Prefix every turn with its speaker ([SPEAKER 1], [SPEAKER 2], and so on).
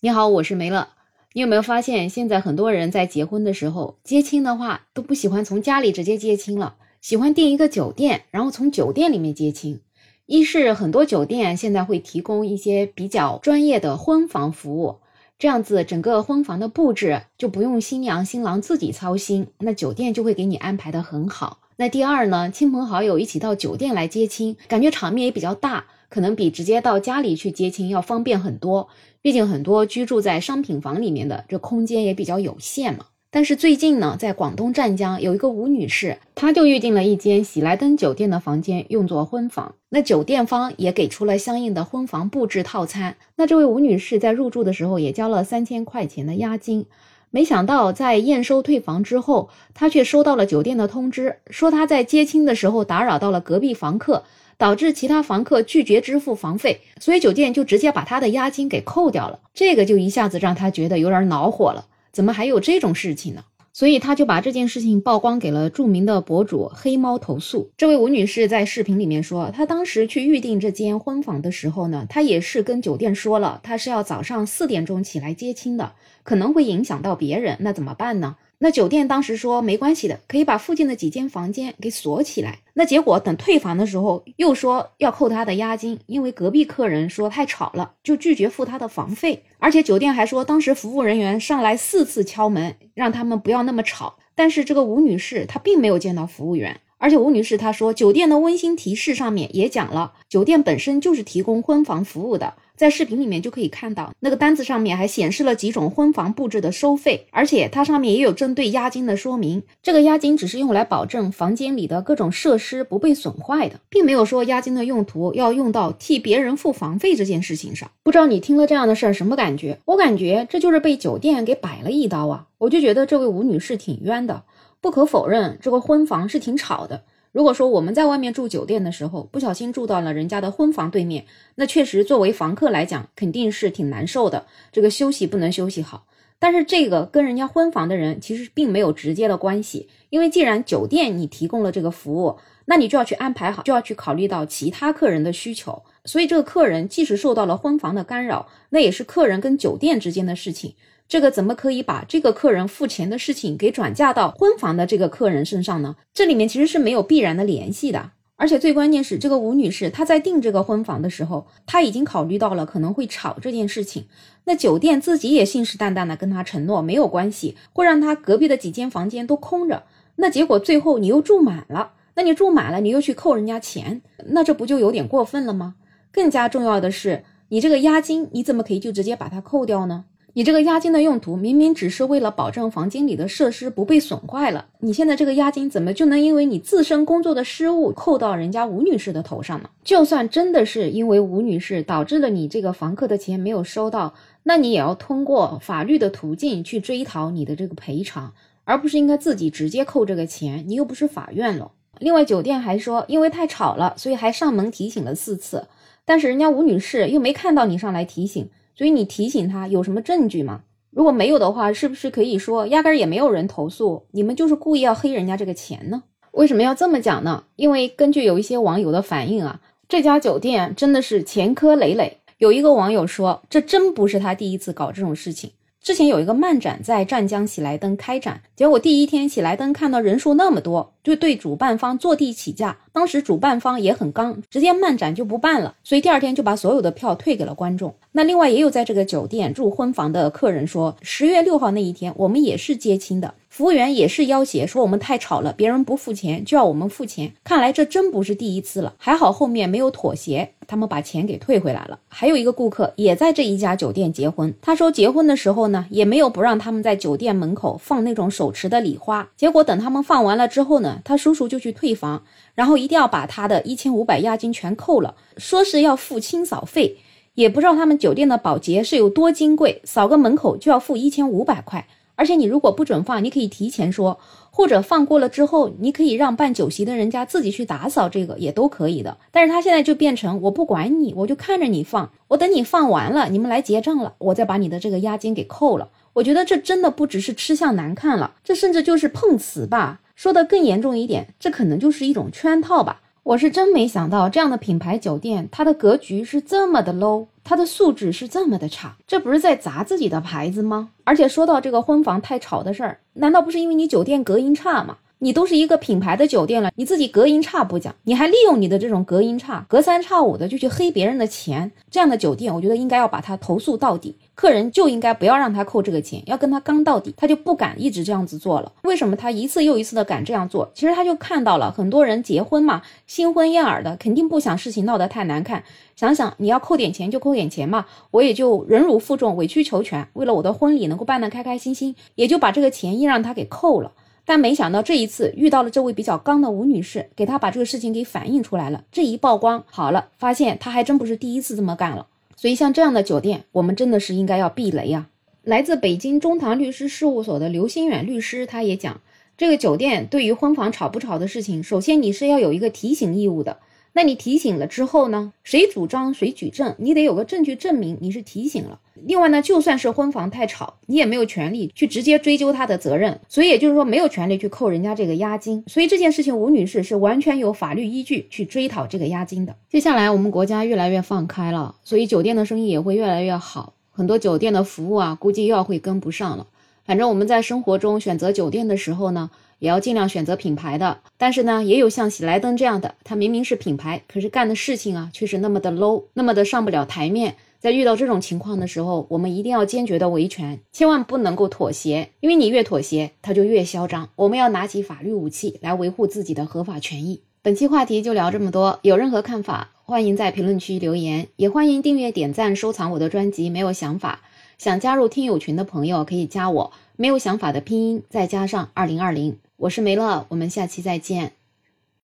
[SPEAKER 1] 你好，我是梅乐。你有没有发现，现在很多人在结婚的时候接亲的话，都不喜欢从家里直接接亲了，喜欢订一个酒店，然后从酒店里面接亲。一是很多酒店现在会提供一些比较专业的婚房服务，这样子整个婚房的布置就不用新娘新郎自己操心，那酒店就会给你安排的很好。那第二呢，亲朋好友一起到酒店来接亲，感觉场面也比较大，可能比直接到家里去接亲要方便很多。毕竟很多居住在商品房里面的，这空间也比较有限嘛。但是最近呢，在广东湛江有一个吴女士，她就预订了一间喜来登酒店的房间用作婚房。那酒店方也给出了相应的婚房布置套餐。那这位吴女士在入住的时候也交了三千块钱的押金。没想到在验收退房之后，她却收到了酒店的通知，说她在接亲的时候打扰到了隔壁房客，导致其他房客拒绝支付房费，所以酒店就直接把他的押金给扣掉了。这个就一下子让她觉得有点恼火了。怎么还有这种事情呢？所以他就把这件事情曝光给了著名的博主黑猫投诉。这位吴女士在视频里面说，她当时去预定这间婚房的时候呢，她也是跟酒店说了，她是要早上四点钟起来接亲的，可能会影响到别人，那怎么办呢？那酒店当时说没关系的，可以把附近的几间房间给锁起来。那结果等退房的时候，又说要扣他的押金，因为隔壁客人说太吵了，就拒绝付他的房费。而且酒店还说，当时服务人员上来四次敲门，让他们不要那么吵。但是这个吴女士她并没有见到服务员。而且吴女士她说，酒店的温馨提示上面也讲了，酒店本身就是提供婚房服务的，在视频里面就可以看到，那个单子上面还显示了几种婚房布置的收费，而且它上面也有针对押金的说明。这个押金只是用来保证房间里的各种设施不被损坏的，并没有说押金的用途要用到替别人付房费这件事情上。不知道你听了这样的事儿什么感觉？我感觉这就是被酒店给摆了一刀啊！我就觉得这位吴女士挺冤的。不可否认，这个婚房是挺吵的。如果说我们在外面住酒店的时候，不小心住到了人家的婚房对面，那确实作为房客来讲，肯定是挺难受的。这个休息不能休息好。但是这个跟人家婚房的人其实并没有直接的关系，因为既然酒店你提供了这个服务，那你就要去安排好，就要去考虑到其他客人的需求。所以这个客人即使受到了婚房的干扰，那也是客人跟酒店之间的事情。这个怎么可以把这个客人付钱的事情给转嫁到婚房的这个客人身上呢？这里面其实是没有必然的联系的。而且最关键是，这个吴女士她在订这个婚房的时候，她已经考虑到了可能会吵这件事情。那酒店自己也信誓旦旦的跟她承诺没有关系，会让她隔壁的几间房间都空着。那结果最后你又住满了，那你住满了，你又去扣人家钱，那这不就有点过分了吗？更加重要的是，你这个押金你怎么可以就直接把它扣掉呢？你这个押金的用途明明只是为了保证房间里的设施不被损坏了，你现在这个押金怎么就能因为你自身工作的失误扣到人家吴女士的头上呢？就算真的是因为吴女士导致了你这个房客的钱没有收到，那你也要通过法律的途径去追讨你的这个赔偿，而不是应该自己直接扣这个钱。你又不是法院了。另外，酒店还说因为太吵了，所以还上门提醒了四次，但是人家吴女士又没看到你上来提醒。所以你提醒他有什么证据吗？如果没有的话，是不是可以说压根儿也没有人投诉，你们就是故意要黑人家这个钱呢？为什么要这么讲呢？因为根据有一些网友的反应啊，这家酒店真的是前科累累。有一个网友说，这真不是他第一次搞这种事情。之前有一个漫展在湛江喜来登开展，结果第一天喜来登看到人数那么多，就对主办方坐地起价。当时主办方也很刚，直接漫展就不办了，所以第二天就把所有的票退给了观众。那另外也有在这个酒店住婚房的客人说，十月六号那一天我们也是接亲的。服务员也是要挟说我们太吵了，别人不付钱就要我们付钱。看来这真不是第一次了，还好后面没有妥协，他们把钱给退回来了。还有一个顾客也在这一家酒店结婚，他说结婚的时候呢，也没有不让他们在酒店门口放那种手持的礼花。结果等他们放完了之后呢，他叔叔就去退房，然后一定要把他的一千五百押金全扣了，说是要付清扫费。也不知道他们酒店的保洁是有多金贵，扫个门口就要付一千五百块。而且你如果不准放，你可以提前说，或者放过了之后，你可以让办酒席的人家自己去打扫，这个也都可以的。但是他现在就变成我不管你，我就看着你放，我等你放完了，你们来结账了，我再把你的这个押金给扣了。我觉得这真的不只是吃相难看了，这甚至就是碰瓷吧。说的更严重一点，这可能就是一种圈套吧。我是真没想到，这样的品牌酒店，它的格局是这么的 low，它的素质是这么的差，这不是在砸自己的牌子吗？而且说到这个婚房太吵的事儿，难道不是因为你酒店隔音差吗？你都是一个品牌的酒店了，你自己隔音差不讲，你还利用你的这种隔音差，隔三差五的就去黑别人的钱，这样的酒店，我觉得应该要把它投诉到底。客人就应该不要让他扣这个钱，要跟他刚到底，他就不敢一直这样子做了。为什么他一次又一次的敢这样做？其实他就看到了很多人结婚嘛，新婚燕尔的，肯定不想事情闹得太难看。想想你要扣点钱就扣点钱嘛，我也就忍辱负重，委曲求全，为了我的婚礼能够办得开开心心，也就把这个钱硬让他给扣了。但没想到这一次遇到了这位比较刚的吴女士，给她把这个事情给反映出来了。这一曝光好了，发现她还真不是第一次这么干了。所以像这样的酒店，我们真的是应该要避雷呀！来自北京中堂律师事务所的刘新远律师，他也讲，这个酒店对于婚房吵不吵的事情，首先你是要有一个提醒义务的。那你提醒了之后呢？谁主张谁举证，你得有个证据证明你是提醒了。另外呢，就算是婚房太吵，你也没有权利去直接追究他的责任，所以也就是说没有权利去扣人家这个押金。所以这件事情，吴女士是完全有法律依据去追讨这个押金的。接下来我们国家越来越放开了，所以酒店的生意也会越来越好，很多酒店的服务啊，估计又要会跟不上了。反正我们在生活中选择酒店的时候呢。也要尽量选择品牌的，但是呢，也有像喜来登这样的，它明明是品牌，可是干的事情啊，却是那么的 low，那么的上不了台面。在遇到这种情况的时候，我们一定要坚决的维权，千万不能够妥协，因为你越妥协，它就越嚣张。我们要拿起法律武器来维护自己的合法权益。本期话题就聊这么多，有任何看法，欢迎在评论区留言，也欢迎订阅、点赞、收藏我的专辑。没有想法，想加入听友群的朋友可以加我，没有想法的拼音再加上二零二零。我是梅乐，我们下期再见。